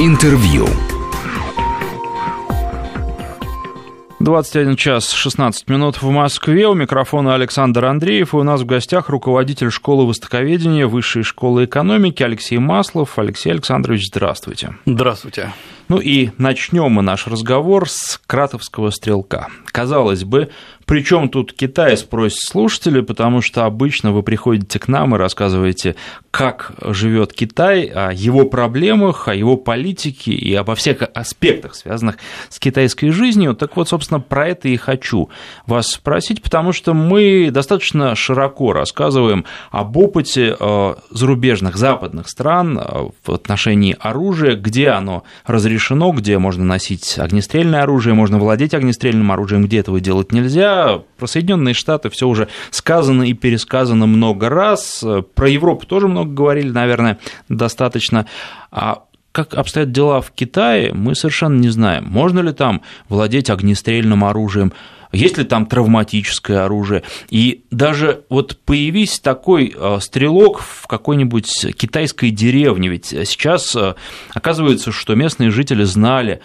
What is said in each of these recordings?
Интервью. 21 час 16 минут в Москве. У микрофона Александр Андреев. И у нас в гостях руководитель школы востоковедения Высшей школы экономики Алексей Маслов. Алексей Александрович, здравствуйте. Здравствуйте. Ну и начнем мы наш разговор с кратовского стрелка. Казалось бы, причем тут Китай, спросят слушатели, потому что обычно вы приходите к нам и рассказываете, как живет Китай, о его проблемах, о его политике и обо всех аспектах, связанных с китайской жизнью. Так вот, собственно, про это и хочу вас спросить, потому что мы достаточно широко рассказываем об опыте э, зарубежных западных стран э, в отношении оружия, где оно разрешено, где можно носить огнестрельное оружие, можно владеть огнестрельным оружием, где этого делать нельзя. Про Соединенные Штаты все уже сказано и пересказано много раз. Про Европу тоже много говорили, наверное, достаточно. А как обстоят дела в Китае, мы совершенно не знаем. Можно ли там владеть огнестрельным оружием, есть ли там травматическое оружие. И даже вот появись такой э, стрелок в какой-нибудь китайской деревне, ведь сейчас э, оказывается, что местные жители знали,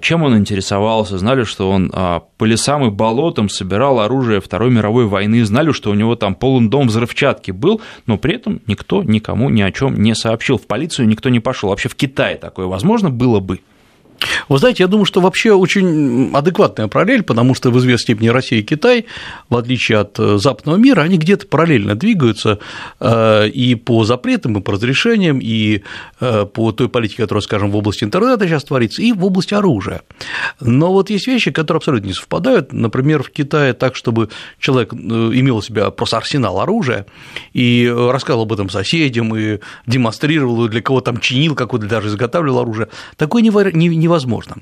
чем он интересовался, знали, что он по лесам и болотам собирал оружие Второй мировой войны, знали, что у него там полон дом взрывчатки был, но при этом никто никому ни о чем не сообщил. В полицию никто не пошел. Вообще в Китае такое возможно было бы? Вы знаете, я думаю, что вообще очень адекватная параллель, потому что в известной степени Россия и Китай, в отличие от э, западного мира, они где-то параллельно двигаются э, и по запретам, и по разрешениям, и э, по той политике, которая, скажем, в области интернета сейчас творится, и в области оружия. Но вот есть вещи, которые абсолютно не совпадают. Например, в Китае так, чтобы человек имел у себя просто арсенал оружия и рассказывал об этом соседям, и демонстрировал, и для кого там чинил, какой-то даже изготавливал оружие, такое не невозможно.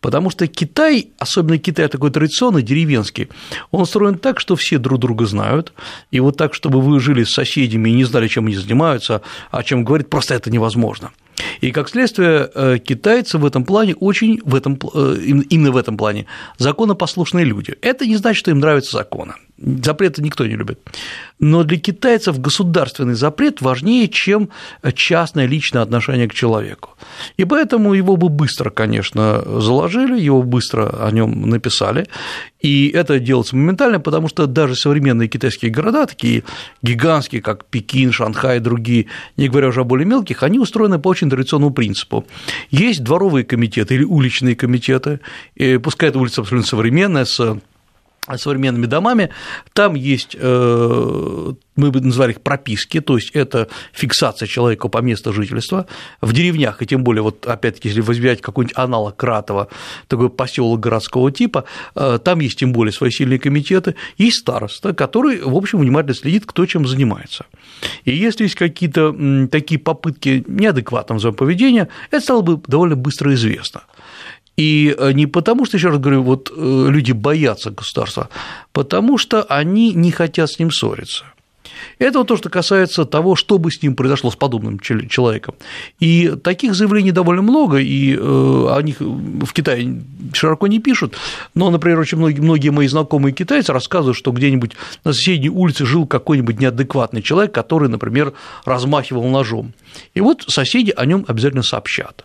Потому что Китай, особенно Китай такой традиционный, деревенский, он устроен так, что все друг друга знают, и вот так, чтобы вы жили с соседями и не знали, чем они занимаются, о чем говорят, просто это невозможно. И как следствие, э, китайцы в этом плане очень, в этом, э, именно в этом плане, законопослушные люди. Это не значит, что им нравятся законы. Запреты никто не любит. Но для китайцев государственный запрет важнее, чем частное личное отношение к человеку. И поэтому его бы быстро, конечно, заложили, его быстро о нем написали. И это делается моментально, потому что даже современные китайские города, такие гигантские, как Пекин, Шанхай и другие, не говоря уже о более мелких, они устроены по очень традиционному принципу. Есть дворовые комитеты или уличные комитеты, пускай эта улица абсолютно современная, с современными домами, там есть, э, мы бы назвали их прописки, то есть это фиксация человека по месту жительства. В деревнях, и тем более, вот опять-таки, если возьмать какой-нибудь аналог Кратова, такой поселок городского типа, э, там есть тем более свои сильные комитеты, есть староста, который, в общем, внимательно следит, кто чем занимается. И если есть какие-то такие попытки неадекватного поведения, это стало бы довольно быстро известно. И э, не потому, что, еще раз говорю, вот э, люди боятся государства, потому что они не хотят с ним ссориться. Это вот то, что касается того, что бы с ним произошло, с подобным человеком. И таких заявлений довольно много, и э, о них в Китае широко не пишут, но, например, очень многие, многие мои знакомые китайцы рассказывают, что где-нибудь на соседней улице жил какой-нибудь неадекватный человек, который, например, размахивал ножом. И вот соседи о нем обязательно сообщат.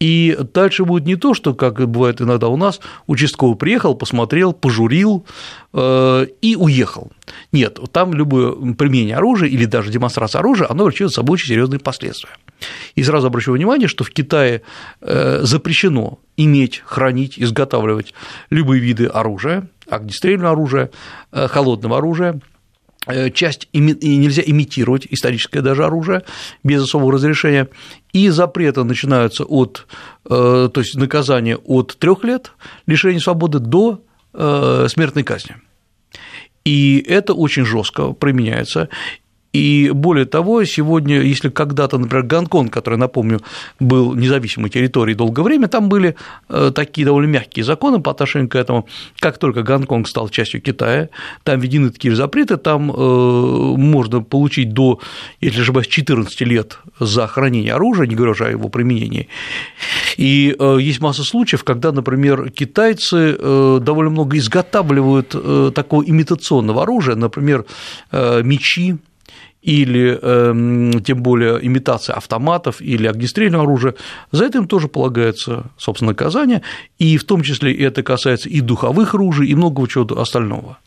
И дальше будет не то, что, как бывает иногда у нас, участковый приехал, посмотрел, пожурил э, и уехал. Нет, там любое применение оружия или даже демонстрация оружия, оно влечет за собой очень серьезные последствия. И сразу обращу внимание, что в Китае э, запрещено иметь, хранить, изготавливать любые виды оружия, огнестрельного оружия, э, холодного оружия, часть и нельзя имитировать историческое даже оружие без особого разрешения, и запреты начинаются от, э, то есть наказания от трех лет лишения свободы до э, смертной казни. И это очень жестко применяется. И более того, сегодня, если когда-то, например, Гонконг, который, напомню, был независимой территорией долгое время, там были э, такие довольно мягкие законы по отношению к этому. Как только Гонконг стал частью Китая, там введены такие запреты, там э, можно получить до, если не ошибаюсь, 14 лет за хранение оружия, не говоря уже о его применении. И э, есть масса случаев, когда, например, китайцы довольно много изготавливают такого имитационного оружия, например, мечи, или э, тем более имитация автоматов или огнестрельного оружия, за это им тоже полагается, собственно, наказание, и в том числе это касается и духовых оружий, и многого чего остального.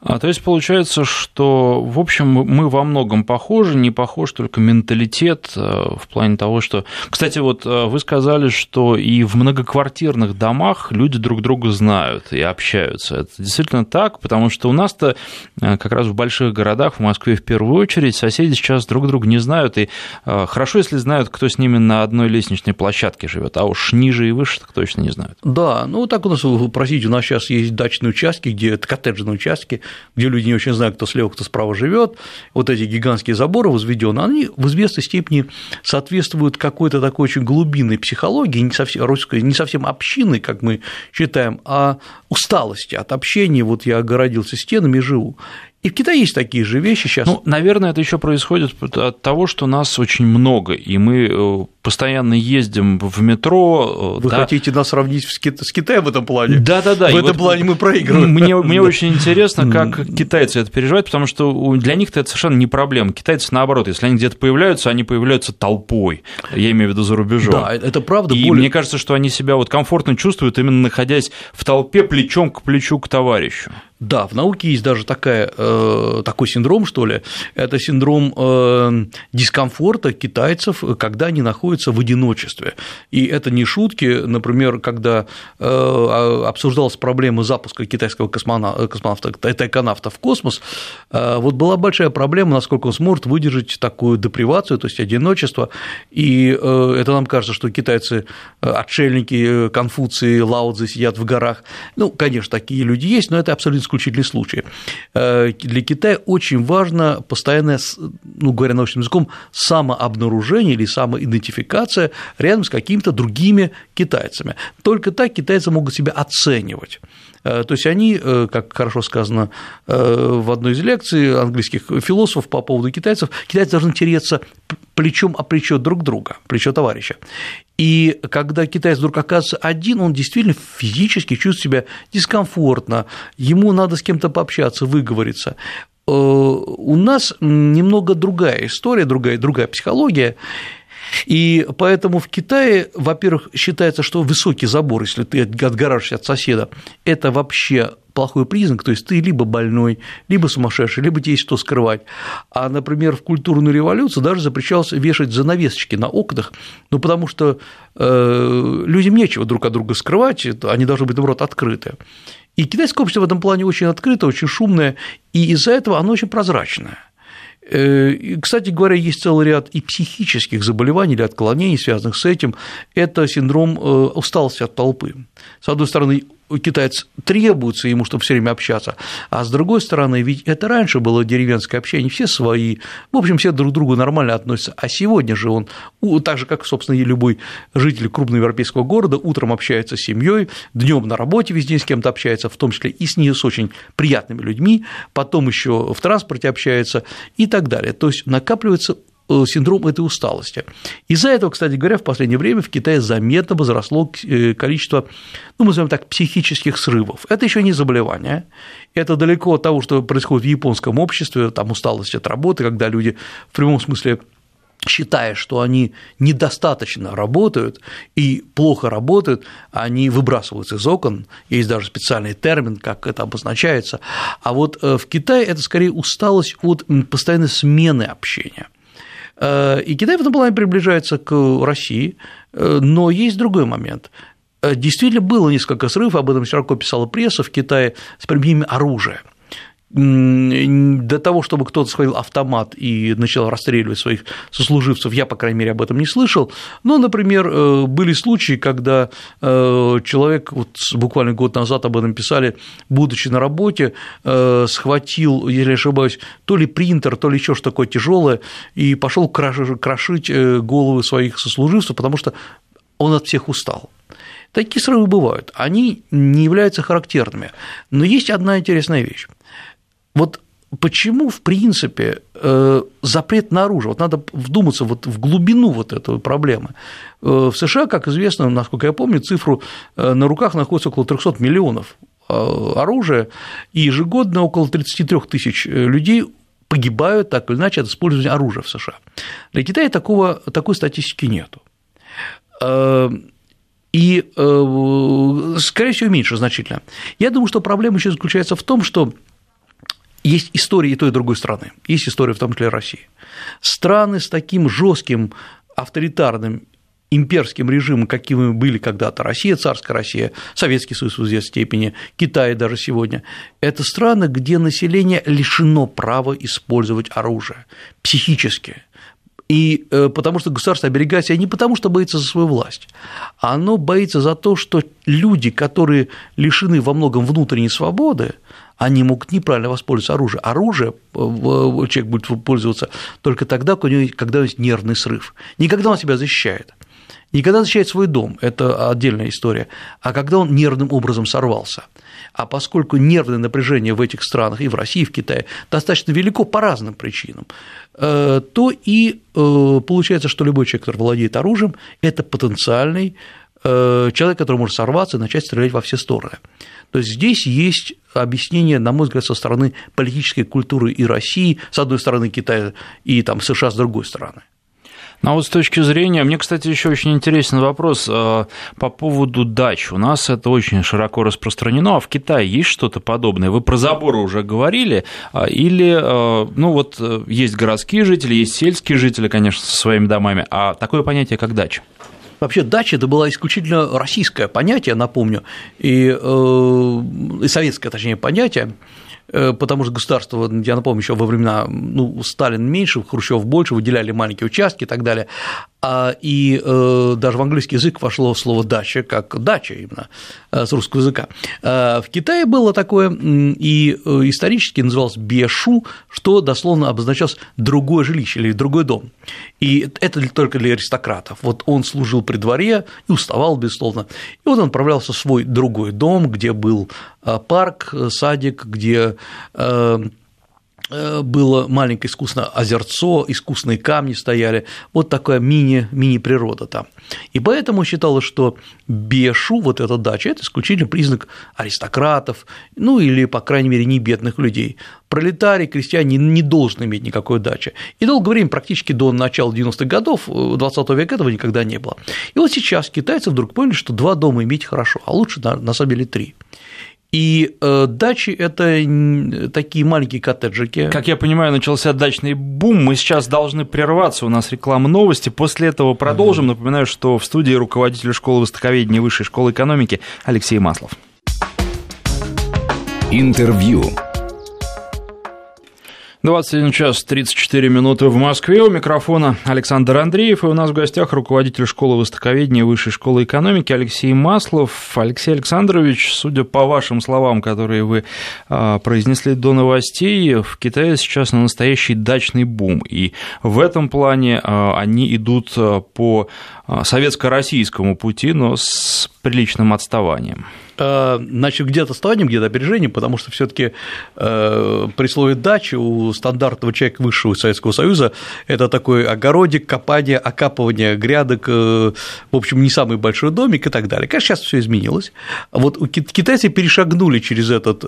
А, то есть получается, что, в общем, мы во многом похожи, не похож только менталитет э, в плане того, что... Кстати, вот э, вы сказали, что и в многоквартирных домах люди друг друга знают и общаются. Это действительно так, потому что у нас-то э, как раз в больших городах, в Москве в первую очередь, соседи сейчас друг друга не знают, и хорошо, если знают, кто с ними на одной лестничной площадке живет, а уж ниже и выше так точно не знают. Да, ну так у нас, простите, у нас сейчас есть дачные участки, где коттеджные участки, где люди не очень знают, кто слева, кто справа живет, вот эти гигантские заборы возведены, они в известной степени соответствуют какой-то такой очень глубинной психологии, не совсем, русской, не совсем общины, как мы считаем, а усталости от общения, вот я огородился стенами и живу. И в Китае есть такие же вещи сейчас. Ну, наверное, это еще происходит от того, что нас очень много, и мы э, постоянно ездим в метро. Э, Вы да. хотите нас сравнить с, Кит... с Китаем в этом плане? Да, да, да. В и этом вот плане мы проигрываем. Мне, мне очень интересно, как китайцы это переживают, потому что для них это совершенно не проблема. Китайцы наоборот, если они где-то появляются, они появляются толпой. Я имею в виду за рубежом. Да, это правда. И более... мне кажется, что они себя вот комфортно чувствуют, именно находясь в толпе плечом к плечу к товарищу. Да, в науке есть даже такая, э, такой синдром, что ли, это синдром э, дискомфорта китайцев, когда они находятся в одиночестве. И это не шутки, например, когда э, обсуждалась проблема запуска китайского космонавта, эконавта в космос, вот была большая проблема, насколько он сможет выдержать такую депривацию, то есть одиночество, и это нам кажется, что китайцы отшельники, Конфуции, Лаудзы сидят в горах. Ну, конечно, такие люди есть, но это абсолютно исключительный случай. Э, для Китая очень важно постоянное, ну, говоря научным языком, самообнаружение или самоидентификация рядом с какими-то другими китайцами. Только так китайцы могут себя оценивать. Э, то есть они, э, как хорошо сказано в одной из лекций английских философов по поводу китайцев, китайцы должны тереться плечом о плечо друг друга, плечо товарища. И когда китаец вдруг оказывается один, он действительно физически чувствует себя дискомфортно, ему надо с кем-то пообщаться, выговориться. Э, у нас немного другая история, другая, другая психология, и поэтому в Китае, во-первых, считается, что высокий забор, если ты отгораживаешься от соседа, это вообще плохой признак, то есть ты либо больной, либо сумасшедший, либо тебе есть что скрывать. А, например, в культурную революцию даже запрещалось вешать занавесочки на окнах, ну, потому что э, людям нечего друг от друга скрывать, они должны быть, наоборот, открыты. И китайское общество в этом плане очень открыто, очень шумное, и из-за этого оно очень прозрачное. Э, кстати говоря, есть целый ряд и психических заболеваний или отклонений, связанных с этим. Это синдром э, усталости от толпы. С одной стороны, китаец требуется ему, чтобы все время общаться, а с другой стороны, ведь это раньше было деревенское общение, все свои, в общем, все друг к другу нормально относятся, а сегодня же он, так же, как, собственно, и любой житель крупного европейского города, утром общается с семьей, днем на работе везде с кем-то общается, в том числе и с не с очень приятными людьми, потом еще в транспорте общается и так далее. То есть накапливается синдром этой усталости. Из-за этого, кстати говоря, в последнее время в Китае заметно возросло э, количество, ну, мы назовем так, психических срывов. Это еще не заболевание, это далеко от того, что происходит в японском обществе, там усталость от работы, когда люди в прямом смысле считая, что они недостаточно работают и плохо работают, они выбрасываются из окон, есть даже специальный термин, как это обозначается, а вот э, в Китае это скорее усталость от постоянной смены общения – Э, и Китай в этом плане приближается к России, э, но есть другой момент. Э, действительно, было несколько срывов, об этом широко писала пресса в Китае с применением оружия до того, чтобы кто-то схватил автомат и начал расстреливать своих сослуживцев, я, по крайней мере, об этом не слышал. Но, например, э, были случаи, когда э, человек, вот буквально год назад об этом писали, будучи на работе, э, схватил, если ошибаюсь, то ли принтер, то ли еще что такое тяжелое, и пошел крошить головы своих сослуживцев, потому что он от всех устал. Такие срывы бывают, они не являются характерными. Но есть одна интересная вещь. Вот почему, в принципе, э, запрет на оружие? Вот надо вдуматься вот в глубину вот этой проблемы. Э, в США, как известно, насколько я помню, цифру э, на руках находится около 300 миллионов оружия, и ежегодно около 33 тысяч людей погибают так или иначе от использования оружия в США. Для Китая такого, такой статистики нету. И, скорее всего, меньше значительно. Я думаю, что проблема еще заключается в том, что есть история и той, и другой страны, есть история в том числе России. Страны с таким жестким авторитарным имперским режимом, какими были когда-то Россия, царская Россия, Советский Союз в известной степени, Китай даже сегодня, это страны, где население лишено права использовать оружие психически. И э, потому что государство оберегает себя не потому, что боится за свою власть, а оно боится за то, что люди, которые лишены во многом внутренней свободы, они могут неправильно воспользоваться оружием. Оружие э, человек будет пользоваться только тогда, когда у него нервный срыв. Не когда он себя защищает, не когда защищает свой дом, это отдельная история, а когда он нервным образом сорвался. А поскольку нервное напряжение в этих странах, и в России, и в Китае, достаточно велико по разным причинам, э, то и э, получается, что любой человек, который владеет оружием, это потенциальный человек, который может сорваться и начать стрелять во все стороны. То есть здесь есть объяснение, на мой взгляд, со стороны политической культуры и России, с одной стороны Китая, и там, США с другой стороны. Ну а вот с точки зрения, мне, кстати, еще очень интересный вопрос э, по поводу дач. У нас это очень широко распространено, а в Китае есть что-то подобное? Вы про заборы уже говорили, а, или, э, ну вот, э, есть городские жители, есть сельские жители, конечно, со своими домами, а такое понятие, как дача? Вообще дача это было исключительно российское понятие, напомню, и, э, и советское, точнее, понятие. Э, потому что государство, я напомню, еще во времена ну, Сталин меньше, Хрущев больше, выделяли маленькие участки и так далее, а, и э, даже в английский язык вошло слово «дача» как «дача» именно э, с русского языка. В Китае было такое, и исторически называлось «бешу», что дословно обозначалось «другое жилище» или «другой дом». И это только для аристократов. Вот он служил при дворе и уставал, безусловно, и вот он отправлялся в свой другой дом, где был парк, садик, где Э, было маленькое искусное озерцо, искусные камни стояли, вот такая мини, мини-природа там. И поэтому считалось, что Бешу, вот эта дача, это исключительно признак аристократов, ну или, по крайней мере, не бедных людей. Пролетарий, крестьяне не должны иметь никакой дачи. И долгое время, практически до начала 90-х годов 20 века этого никогда не было. И вот сейчас китайцы вдруг поняли, что два дома иметь хорошо, а лучше на самом деле три. И э, дачи – это такие маленькие коттеджики. Как я понимаю, начался дачный бум. Мы сейчас должны прерваться. У нас реклама новости. После этого продолжим. Mm-hmm. Напоминаю, что в студии руководитель школы востоковедения Высшей школы экономики Алексей Маслов. Интервью. 21 час 34 минуты в Москве. У микрофона Александр Андреев. И у нас в гостях руководитель школы востоковедения Высшей школы экономики Алексей Маслов. Алексей Александрович, судя по вашим словам, которые вы а, произнесли до новостей, в Китае сейчас на настоящий дачный бум. И в этом плане а, они идут а, по советско-российскому пути, но с приличным отставанием. Э, значит, где-то отставанием, где-то опережением, потому что все таки э, при слове «дача» у стандартного человека высшего Советского Союза это такой огородик, копание, окапывание грядок, э, в общем, не самый большой домик и так далее. Конечно, сейчас все изменилось. Вот китайцы перешагнули через этот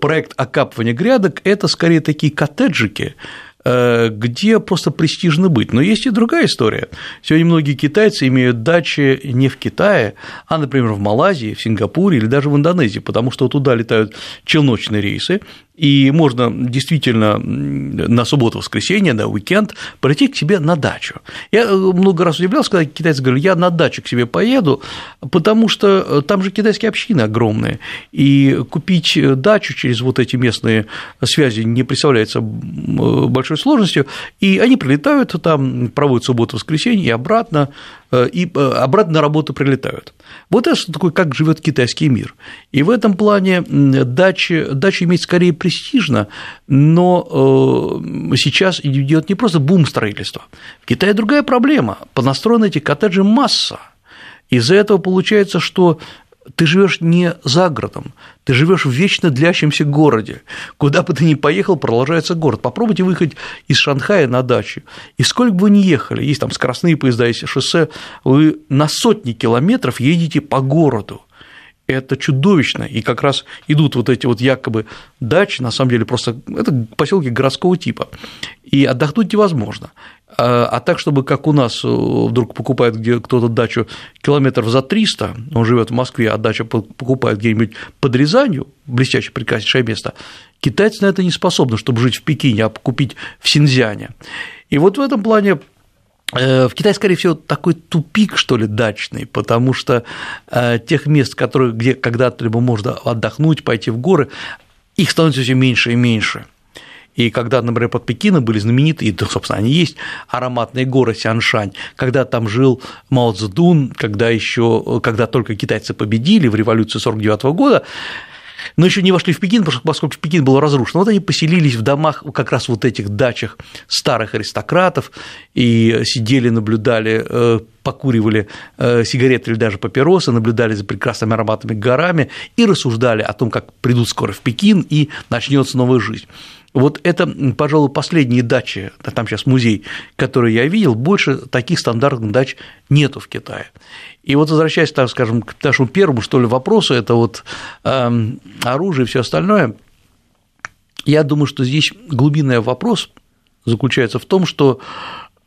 проект окапывания грядок, это скорее такие коттеджики, где просто престижно быть. Но есть и другая история. Сегодня многие китайцы имеют дачи не в Китае, а, например, в Малайзии, в Сингапуре или даже в Индонезии, потому что туда летают челночные рейсы, и можно действительно на субботу-воскресенье, на уикенд прийти к себе на дачу. Я э, много раз удивлялся, когда китайцы говорили, я на дачу к себе поеду, потому что э, там же китайские общины огромные, и купить дачу через вот эти местные связи не представляется большой сложностью, и они прилетают там, проводят субботу-воскресенье и обратно, Э, и э, обратно на работу прилетают. Вот это что такое, как живет китайский мир. И в этом плане дача, дача иметь скорее престижно, но э, сейчас идет не просто бум строительства. В Китае другая проблема. Понастроены эти коттеджи масса. Из-за этого получается, что ты живешь не за городом, ты живешь в вечно длящемся городе. Куда бы ты ни поехал, продолжается город. Попробуйте выехать из Шанхая на дачу. И сколько бы вы ни ехали, есть там скоростные поезда, есть шоссе, вы на сотни километров едете по городу. это чудовищно, и как раз идут вот эти вот якобы дачи, на самом деле просто это поселки городского типа, и отдохнуть невозможно. А, а так, чтобы как у нас э, вдруг покупает где кто-то дачу километров за 300, он живет в Москве, а дача покупает где-нибудь под Рязанью, блестящее, прекраснейшее место, китайцы на это не способны, чтобы жить в Пекине, а купить в Синьцзяне. И вот в этом плане э, в Китае, скорее всего, такой тупик, что ли, дачный, потому что э, тех мест, которые, где когда-то либо можно отдохнуть, пойти в горы, их становится все меньше и меньше. И когда, например, под Пекином были знаменитые, и, собственно, они есть, ароматные горы Сяншань, когда там жил Мао Цзэдун, когда еще, когда только китайцы победили в революцию 49 года, но еще не вошли в Пекин, поскольку Пекин был разрушен. Вот они поселились в домах, как раз вот этих дачах старых аристократов и сидели, наблюдали, э, покуривали э, сигареты или даже папиросы, наблюдали за прекрасными ароматными горами и рассуждали о том, как придут скоро в Пекин и начнется новая жизнь. Вот это, пожалуй, последние дачи, там сейчас музей, который я видел, больше таких стандартных дач нету в Китае. И вот возвращаясь, так скажем, к нашему первому, что ли, вопросу, это вот э, оружие и все остальное, я думаю, что здесь глубинный вопрос заключается в том, что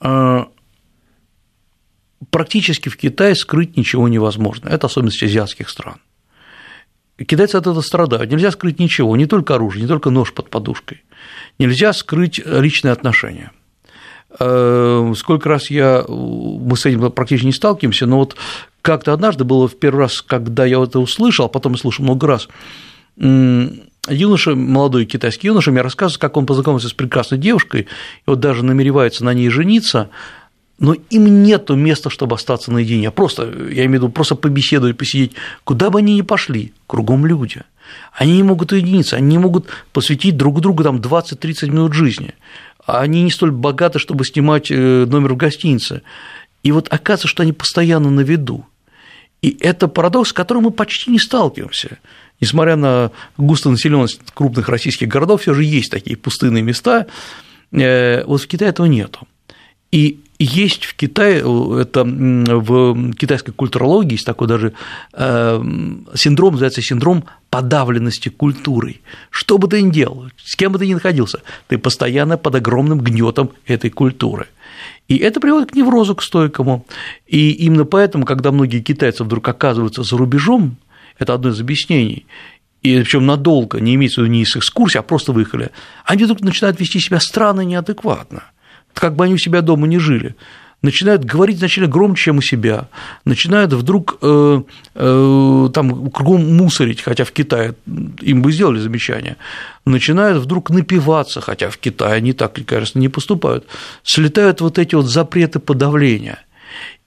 э, практически в Китае скрыть ничего невозможно. Это особенность азиатских стран. Китайцы от этого страдают. Нельзя скрыть ничего, не только оружие, не только нож под подушкой. Нельзя скрыть личные отношения. Э, сколько раз я, мы с этим практически не сталкиваемся, но вот как-то однажды было в первый раз, когда я это услышал, а потом я слушал много раз, юноша, молодой китайский юноша мне рассказывает, как он познакомился с прекрасной девушкой, и вот даже намеревается на ней жениться, но им нету места, чтобы остаться наедине. Просто, я имею в виду, просто побеседовать, посидеть. Куда бы они ни пошли, кругом люди. Они не могут уединиться, они не могут посвятить друг другу там 20-30 минут жизни. Они не столь богаты, чтобы снимать э, номер в гостинице. И вот оказывается, что они постоянно на виду. И это парадокс, с которым мы почти не сталкиваемся. Несмотря на густонаселенность крупных российских городов, все же есть такие пустынные места. Э, вот в Китае этого нету. И есть в Китае, это в китайской культурологии есть такой даже э, синдром, называется синдром подавленности культурой. Что бы ты ни делал, с кем бы ты ни находился, ты постоянно под огромным гнетом этой культуры. И это приводит к неврозу, к стойкому. И именно поэтому, когда многие китайцы вдруг оказываются за рубежом, это одно из объяснений, и причем надолго, не имеется в виду не с экскурсии, а просто выехали, они вдруг начинают вести себя странно и неадекватно как бы они у себя дома не жили, начинают говорить значительно громче, чем у себя, начинают вдруг э, э, там кругом мусорить, хотя в Китае им бы сделали замечание, начинают вдруг напиваться, хотя в Китае они так, кажется, не поступают, слетают вот эти вот запреты подавления.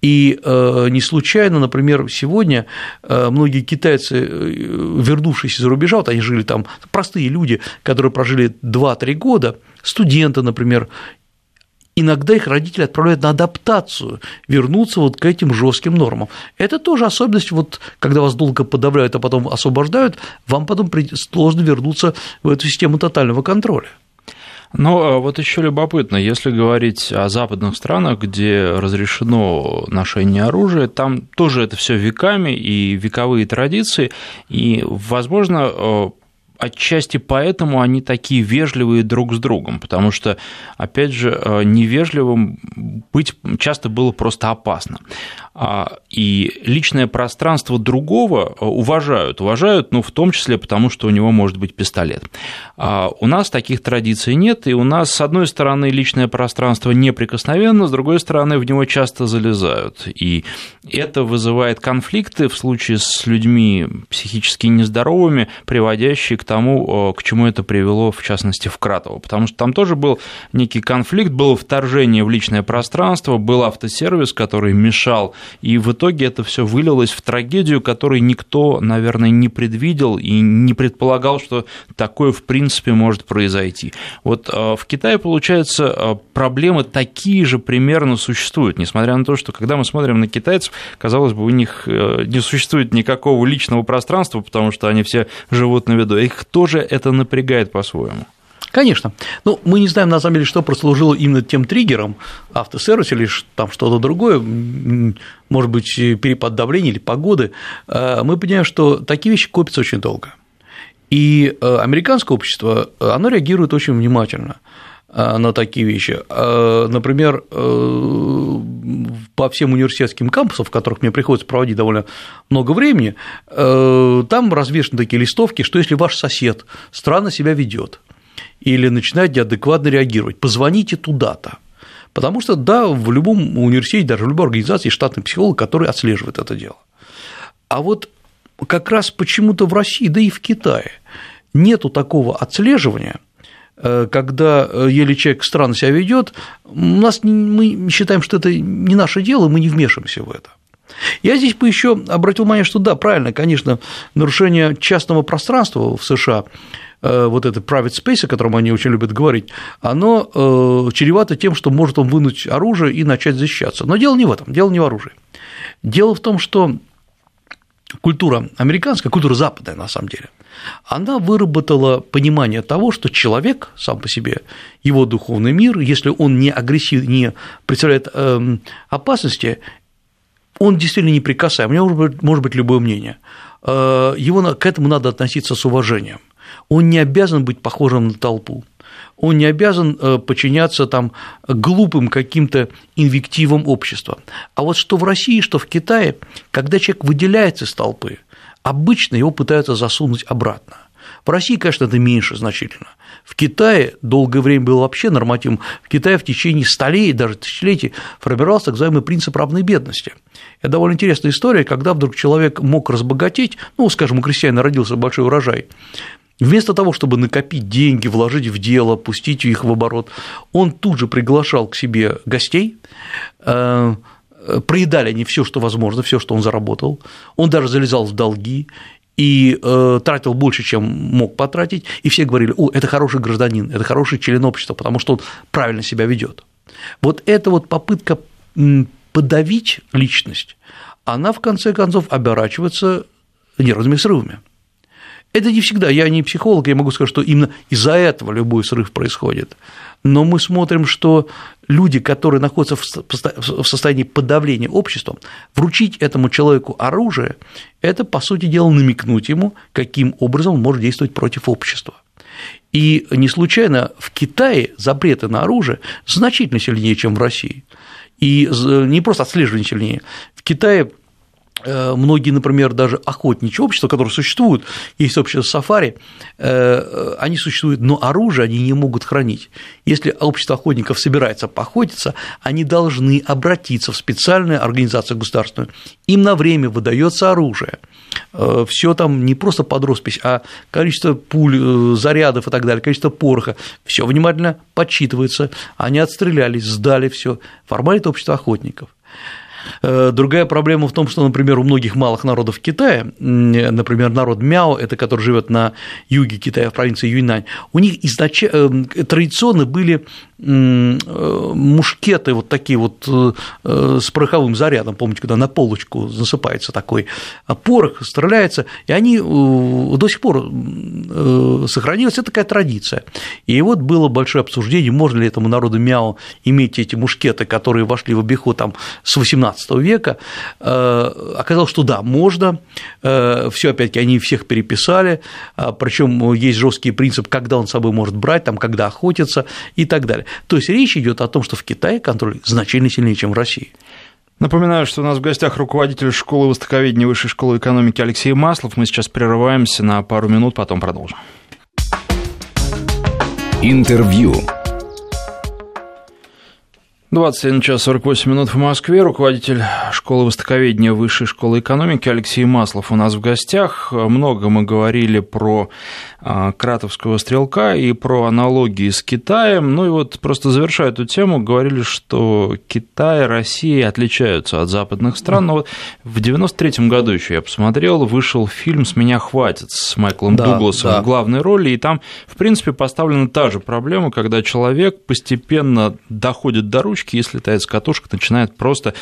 И э, не случайно, например, сегодня э, многие китайцы, э, вернувшиеся за рубежа, вот они жили там, простые люди, которые прожили 2-3 года, студенты, например, иногда их родители отправляют на адаптацию, вернуться вот к этим жестким нормам. Это тоже особенность, вот, когда вас долго подавляют, а потом освобождают, вам потом сложно вернуться в эту систему тотального контроля. Ну, вот еще любопытно, если говорить о западных странах, где разрешено ношение оружия, там тоже это все веками и вековые традиции, и, возможно, э, отчасти поэтому они такие вежливые друг с другом, потому что, опять же, э, невежливым быть часто было просто опасно. А, и личное пространство другого э, уважают. Уважают, ну, в том числе потому, что у него может быть пистолет. А у нас таких традиций нет, и у нас, с одной стороны, личное пространство неприкосновенно, с другой стороны, в него часто залезают. И это вызывает конфликты в случае с людьми психически нездоровыми, приводящие к тому, э, к чему это привело, в частности, в Кратово. Потому что там тоже был некий конфликт, было вторжение в личное пространство, был автосервис, который мешал и в итоге это все вылилось в трагедию, которую никто, наверное, не предвидел и не предполагал, что такое в принципе может произойти. Вот э, в Китае, получается, э, проблемы такие же примерно существуют, несмотря на то, что когда мы смотрим на китайцев, казалось бы, у них не существует никакого личного пространства, потому что они все живут на виду. Их тоже это напрягает по-своему. Конечно. Ну, мы не знаем, на самом деле, что прослужило именно тем триггером, автосервис или там что-то другое, может быть, перепад давления или погоды. Э, мы понимаем, что такие вещи копятся очень долго. И э, американское общество, э, оно реагирует очень внимательно на такие вещи. Например, по всем университетским кампусам, в которых мне приходится проводить довольно много времени, там развешаны такие листовки, что если ваш сосед странно себя ведет, или начинает неадекватно реагировать, позвоните туда-то. Потому что, да, в любом университете, даже в любой организации штатный психолог, который отслеживает это дело. А вот как раз почему-то в России, да и в Китае нету такого отслеживания, э, когда э, еле человек странно себя ведет, у нас мы считаем, что это не наше дело, мы не вмешиваемся в это. Я здесь бы еще обратил внимание, что да, правильно, конечно, нарушение частного пространства в США Э, вот это private space, о котором они очень любят говорить, оно э, чревато тем, что может он вынуть оружие и начать защищаться. Но дело не в этом, дело не в оружии. Дело в том, что культура американская, культура западная на самом деле, она выработала понимание того, что человек сам по себе, его духовный мир, если он не агрессив, не представляет эм, опасности, он действительно неприкасаем, у него может быть, может быть любое мнение. Э, его, к этому надо относиться с уважением. Он не обязан быть похожим на толпу, он не обязан э, подчиняться там глупым каким-то инвективам общества. А вот что в России, что в Китае, когда человек выделяется из толпы, обычно его пытаются засунуть обратно. В России, конечно, это меньше значительно. В Китае долгое время был вообще нормативом. В Китае в течение столетий, даже тысячелетий формировался так называемый принцип равной бедности. Это довольно интересная история, когда вдруг человек мог разбогатеть, ну, скажем, у крестьянина родился большой урожай, Вместо того, чтобы накопить деньги, вложить в дело, пустить их в оборот, он тут же приглашал к себе гостей, э, проедали они все, что возможно, все, что он заработал, он даже залезал в долги и э, тратил больше, чем мог потратить, и все говорили, о, это хороший гражданин, это хороший член общества, потому что он правильно себя ведет. Вот эта вот попытка подавить личность, она в конце концов оборачивается нервными срывами. Это не всегда, я не психолог, я могу сказать, что именно из-за этого любой срыв происходит. Но мы смотрим, что люди, которые находятся в состоянии подавления обществом, вручить этому человеку оружие – это, по сути дела, намекнуть ему, каким образом он может действовать против общества. И не случайно в Китае запреты на оружие значительно сильнее, чем в России. И не просто отслеживание сильнее. В Китае многие, например, даже охотничьи общества, которые существуют, есть общество сафари, э, они существуют, но оружие они не могут хранить. Если общество охотников собирается поохотиться, они должны обратиться в специальную организацию государственную. Им на время выдается оружие. Э, Все там не просто под роспись, а количество пуль, зарядов и так далее, количество пороха, все внимательно подсчитывается. Они отстрелялись, сдали все. Формально это общество охотников. Э, другая проблема в том, что, например, у многих малых народов Китая, например, народ Мяо, это который живет на юге Китая, в провинции Юньнань, у них изнач... Э, традиционно были э, мушкеты вот такие вот с пороховым зарядом, помните, когда на полочку засыпается такой порох, стреляется, и они до сих пор сохранилась, это такая традиция. И вот было большое обсуждение, можно ли этому народу Мяо иметь эти мушкеты, которые вошли в обиход там с 18 века, э, оказалось, что да, можно, э, все опять-таки они всех переписали, а, причем есть жесткий принцип, когда он с собой может брать, там, когда охотиться и так далее. То есть речь идет о том, что в Китае контроль значительно сильнее, чем в России. Напоминаю, что у нас в гостях руководитель школы востоковедения Высшей школы экономики Алексей Маслов. Мы сейчас прерываемся на пару минут, потом продолжим. Интервью. 21 час 48 минут в Москве. Руководитель школы востоковедения Высшей школы экономики Алексей Маслов у нас в гостях. Много мы говорили про а, кратовского стрелка и про аналогии с Китаем. Ну и вот просто завершая эту тему, говорили, что Китай и Россия отличаются от западных стран. Но вот в 93 году еще я посмотрел, вышел фильм «С меня хватит» с Майклом да, Дугласом да. в главной роли, и там, в принципе, поставлена та же проблема, когда человек постепенно доходит до ручки, и слетает с катушек, начинает просто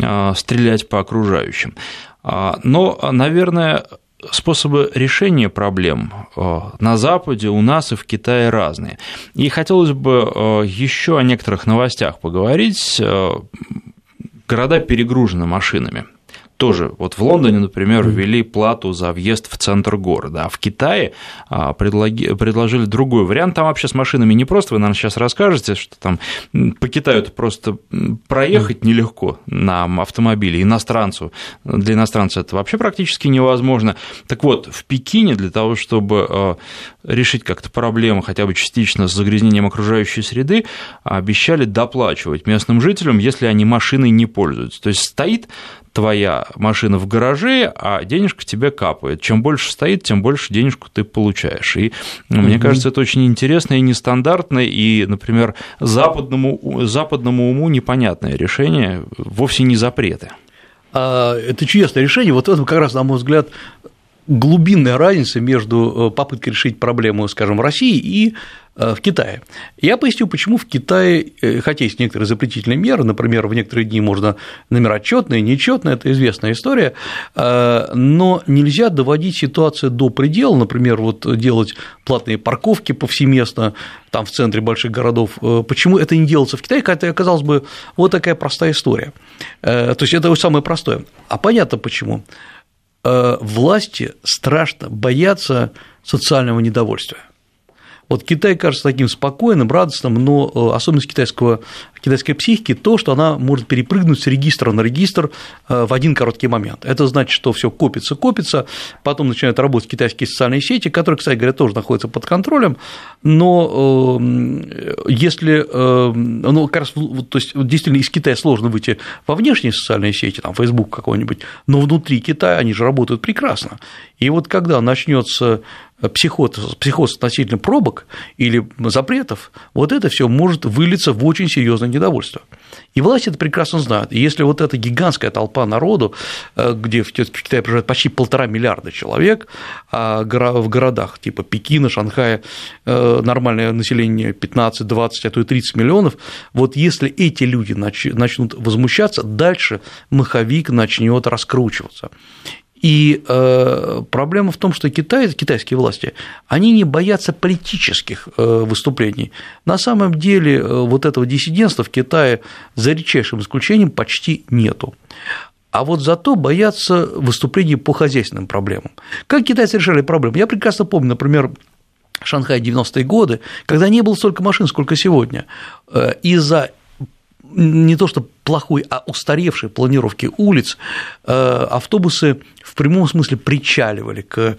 а, стрелять по окружающим. А, но, наверное, способы решения проблем э, на Западе, у нас и в Китае разные. И хотелось бы еще о некоторых новостях поговорить. Города перегружены машинами тоже, вот в Лондоне, например, ввели плату за въезд в центр города, а в Китае а, предложили другой вариант. Там вообще с машинами не просто, вы, наверное, сейчас расскажете, что там по Китаю просто проехать нелегко на автомобиле иностранцу. Для иностранца это вообще практически невозможно. Так вот, в Пекине для того, чтобы а, решить как-то проблему хотя бы частично с загрязнением окружающей среды, обещали доплачивать местным жителям, если они машиной не пользуются. То есть стоит твоя машина в гараже, а денежка тебе капает. Чем больше стоит, тем больше денежку ты получаешь. И ну, мне кажется, это очень интересно и нестандартно, и, например, западному, западному уму непонятное решение, вовсе не запреты. А, это чудесное решение. Вот это как раз, на мой взгляд, глубинная разница между э, попыткой решить проблему, скажем, в России и в Китае. Я поясню, почему в Китае, э, хотя есть некоторые запретительные меры, например, в некоторые дни можно номера четные, нечетные, это известная история, э, но нельзя доводить ситуацию до предела, например, вот делать платные парковки повсеместно, там в центре больших городов. Почему это не делается в Китае, хотя, казалось бы, вот такая простая история. То есть это самое простое. А понятно почему. Власти страшно боятся социального недовольствия. Вот Китай кажется таким спокойным, радостным, но э, особенность китайского, китайской психики то, что она может перепрыгнуть с регистра на регистр э, в один короткий момент. Это значит, что все копится, копится, потом начинают работать китайские социальные сети, которые, кстати говоря, тоже находятся под контролем, но э, если, ну, как раз, то есть действительно из Китая сложно выйти во внешние социальные сети, там, Facebook какой-нибудь, но внутри Китая они же работают прекрасно. И вот когда начнется психоз, психоз относительно пробок или запретов, вот это все может вылиться в очень серьезное недовольство. И власти это прекрасно знают. И если вот эта гигантская толпа народу, э, где в Китае проживает почти полтора миллиарда человек, а в городах типа Пекина, Шанхая э, нормальное население 15, 20, а то и 30 миллионов, вот если эти люди начнут возмущаться, дальше маховик начнет раскручиваться. И э, проблема в том, что Китай, китайские власти, они не боятся политических э, выступлений. На самом деле э, вот этого диссидентства в Китае за редчайшим исключением почти нету. А вот зато боятся выступлений по хозяйственным проблемам. Как китайцы решали проблемы? Я прекрасно помню, например, Шанхай 90-е годы, когда не было столько машин, сколько сегодня. Из-за не то что плохой, а устаревшей планировки улиц, э, автобусы в прямом смысле причаливали к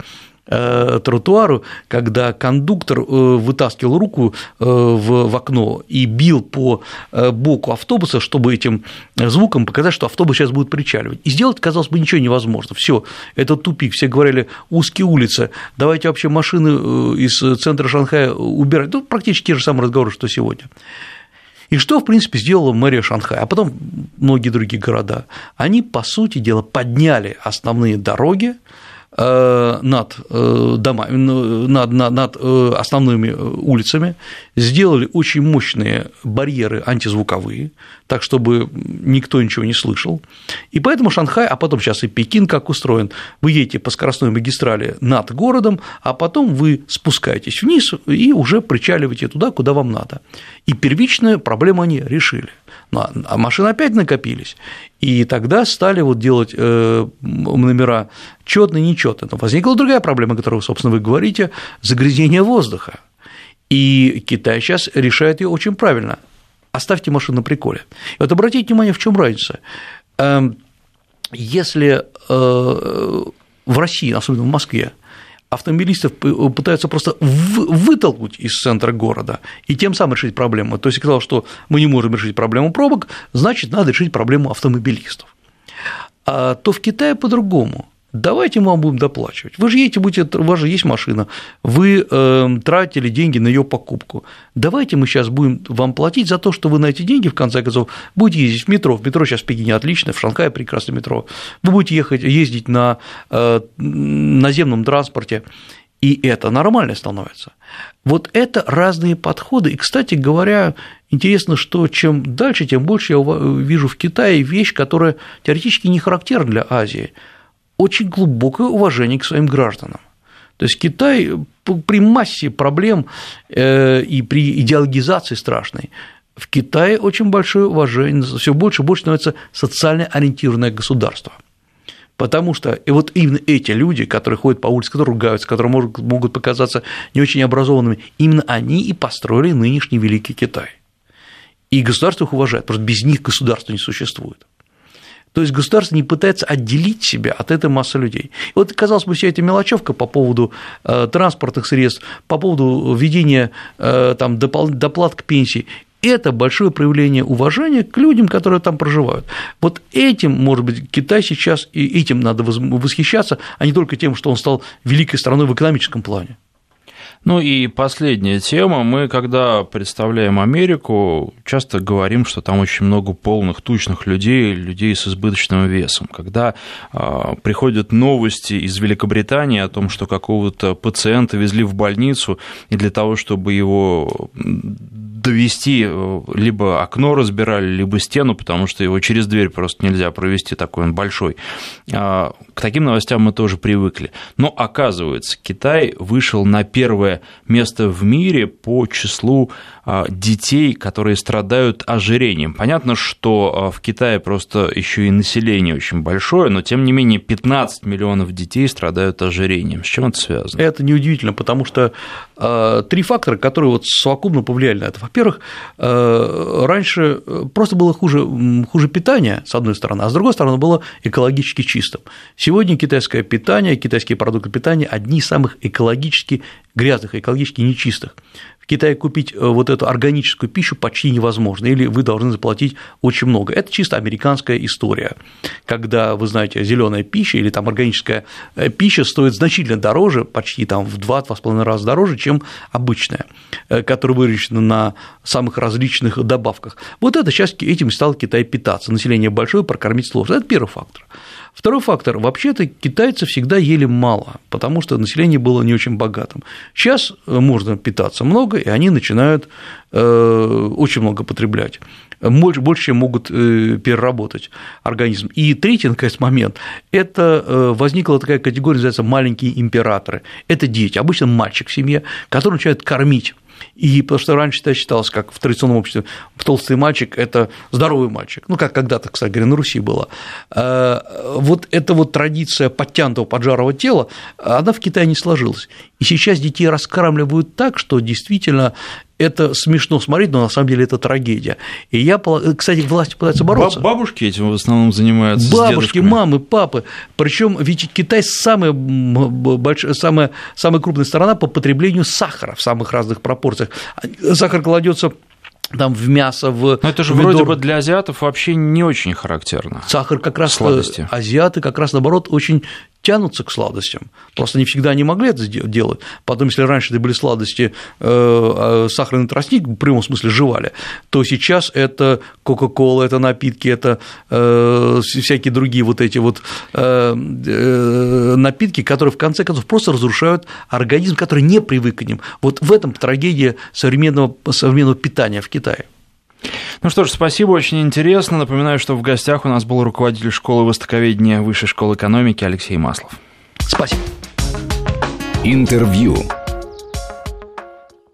э, тротуару, когда кондуктор э, вытаскивал руку в окно и бил по боку автобуса, чтобы этим звуком показать, что автобус сейчас будет причаливать. И сделать, казалось бы, ничего невозможно. Все, это тупик. Все говорили, узкие улицы, давайте вообще машины из центра Шанхая убирать. Ну, практически те же самые разговоры, что сегодня. И что, в принципе, сделала мэрия Шанхая, а потом многие другие города? Они, по сути дела, подняли основные дороги, над, э, домами, над, над, над э, основными улицами, сделали очень мощные барьеры антизвуковые, так, чтобы никто ничего не слышал. И поэтому Шанхай, а потом сейчас и Пекин как устроен, вы едете по скоростной магистрали над городом, а потом вы спускаетесь вниз и уже причаливаете туда, куда вам надо. И первичную проблему они решили. А машины опять накопились. И тогда стали вот делать э, номера четные, нечетные. Но возникла другая проблема, о которой, собственно, вы говорите – загрязнение воздуха. И Китай сейчас решает ее очень правильно. Оставьте машину на приколе. И вот обратите внимание, в чем разница. Эм, если э, в России, особенно в Москве, автомобилистов пытаются просто вытолкнуть из центра города и тем самым решить проблему. То есть сказал, что мы не можем решить проблему пробок, значит, надо решить проблему автомобилистов. А то в Китае по-другому давайте мы вам будем доплачивать. Вы же едете, будете, у вас же есть машина, вы э, тратили деньги на ее покупку. Давайте мы сейчас будем вам платить за то, что вы на эти деньги, в конце концов, будете ездить в метро. В метро сейчас в Пекине отлично, в Шанхае прекрасное метро. Вы будете ехать, ездить на э, наземном транспорте, и это нормально становится. Вот это разные подходы. И, кстати говоря, интересно, что чем дальше, тем больше я вижу в Китае вещь, которая теоретически не характерна для Азии – очень глубокое уважение к своим гражданам. То есть Китай при массе проблем э, и при идеологизации страшной в Китае очень большое уважение, все больше и больше становится социально ориентированное государство. Потому что и вот именно эти люди, которые ходят по улице, которые ругаются, которые могут, могут показаться не очень образованными, именно они и построили нынешний Великий Китай. И государство их уважает, просто без них государство не существует. То есть государство не пытается отделить себя от этой массы людей. И вот, казалось бы, вся эта мелочевка по поводу э, транспортных средств, по поводу введения э, там, доплат к пенсии, это большое проявление уважения к людям, которые там проживают. Вот этим, может быть, Китай сейчас, и этим надо восхищаться, а не только тем, что он стал великой страной в экономическом плане. Ну и последняя тема. Мы, когда представляем Америку, часто говорим, что там очень много полных, тучных людей, людей с избыточным весом. Когда э, приходят новости из Великобритании о том, что какого-то пациента везли в больницу, и для того, чтобы его довести, э, либо окно разбирали, либо стену, потому что его через дверь просто нельзя провести, такой он большой. А, к таким новостям мы тоже привыкли. Но оказывается, Китай вышел на первое место в мире по числу а, детей, которые страдают ожирением. Понятно, что а, в Китае просто еще и население очень большое, но тем не менее 15 миллионов детей страдают ожирением. С чем это связано? Это неудивительно, потому что три фактора, которые вот совокупно повлияли на это. Во-первых, э, раньше э, просто было хуже, хуже питание, с одной стороны, а с другой стороны, было экологически чистым. Сегодня китайское питание, китайские продукты питания – одни из самых экологически грязных, экологически нечистых. В Китае купить э, вот эту органическую пищу почти невозможно, или вы должны заплатить очень много. Это чисто американская история, когда, вы знаете, зеленая пища или там органическая э, пища стоит значительно дороже, почти там в 2-2,5 раза дороже, чем обычная, э, которая выращена на самых различных добавках. Вот это сейчас этим стал Китай питаться. Население большое, прокормить сложно. Это первый фактор. Второй фактор. Вообще-то китайцы всегда ели мало, потому что население было не очень богатым. Сейчас э, можно питаться много, и они начинают э, очень много потреблять больше, чем могут э, переработать организм. И третий, наконец, момент – это возникла такая категория, называется маленькие императоры. Это дети, обычно мальчик в семье, который начинает кормить и потому что раньше это считалось, как в традиционном обществе, толстый мальчик – это здоровый мальчик, ну, как когда-то, кстати говоря, на Руси было. Э, вот эта вот традиция подтянутого поджарого тела, она в Китае не сложилась. И сейчас детей раскармливают так, что действительно это смешно смотреть, но на самом деле это трагедия. И я, кстати, власти пытаются бороться. Бабушки этим в основном занимаются. Бабушки, мамы, папы. Причем ведь Китай самая, большая, самая, самая крупная страна по потреблению сахара в самых разных пропорциях. Сахар кладется там в мясо, в Но это же помидор. вроде бы для азиатов вообще не очень характерно. Сахар как раз сладости. Азиаты как раз наоборот очень тянутся к сладостям. Просто не всегда они могли это делать. Потом, если раньше это были сладости, э, а сахарный тростник в прямом смысле жевали, то сейчас это Кока-Кола, это напитки, это э, всякие другие вот эти вот э, напитки, которые в конце концов просто разрушают организм, который не привык к ним. Вот в этом трагедия современного, современного питания в Китае. Ну что ж, спасибо, очень интересно. Напоминаю, что в гостях у нас был руководитель школы востоковедения Высшей школы экономики Алексей Маслов. Спасибо. Интервью.